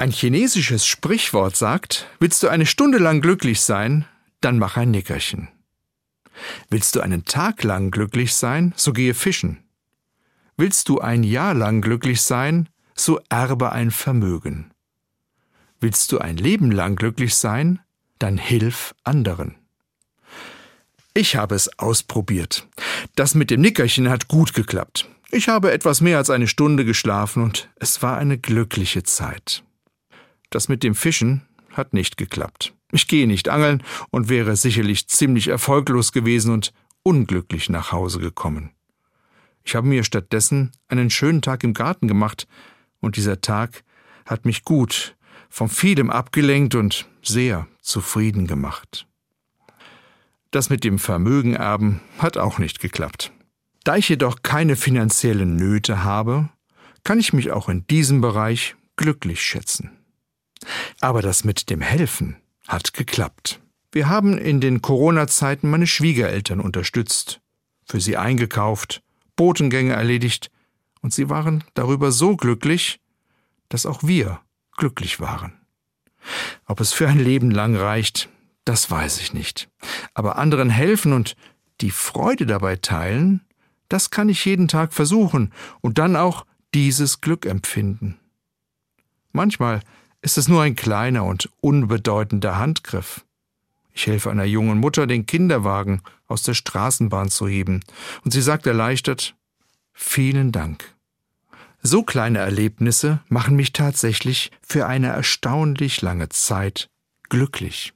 Ein chinesisches Sprichwort sagt, willst du eine Stunde lang glücklich sein, dann mach ein Nickerchen. Willst du einen Tag lang glücklich sein, so gehe fischen. Willst du ein Jahr lang glücklich sein, so erbe ein Vermögen. Willst du ein Leben lang glücklich sein, dann hilf anderen. Ich habe es ausprobiert. Das mit dem Nickerchen hat gut geklappt. Ich habe etwas mehr als eine Stunde geschlafen und es war eine glückliche Zeit. Das mit dem Fischen hat nicht geklappt. Ich gehe nicht angeln und wäre sicherlich ziemlich erfolglos gewesen und unglücklich nach Hause gekommen. Ich habe mir stattdessen einen schönen Tag im Garten gemacht, und dieser Tag hat mich gut von vielem abgelenkt und sehr zufrieden gemacht. Das mit dem Vermögen erben hat auch nicht geklappt. Da ich jedoch keine finanziellen Nöte habe, kann ich mich auch in diesem Bereich glücklich schätzen. Aber das mit dem Helfen hat geklappt. Wir haben in den Corona-Zeiten meine Schwiegereltern unterstützt, für sie eingekauft, Botengänge erledigt, und sie waren darüber so glücklich, dass auch wir glücklich waren. Ob es für ein Leben lang reicht, das weiß ich nicht. Aber anderen helfen und die Freude dabei teilen, das kann ich jeden Tag versuchen und dann auch dieses Glück empfinden. Manchmal ist es nur ein kleiner und unbedeutender Handgriff. Ich helfe einer jungen Mutter, den Kinderwagen aus der Straßenbahn zu heben, und sie sagt erleichtert Vielen Dank. So kleine Erlebnisse machen mich tatsächlich für eine erstaunlich lange Zeit glücklich.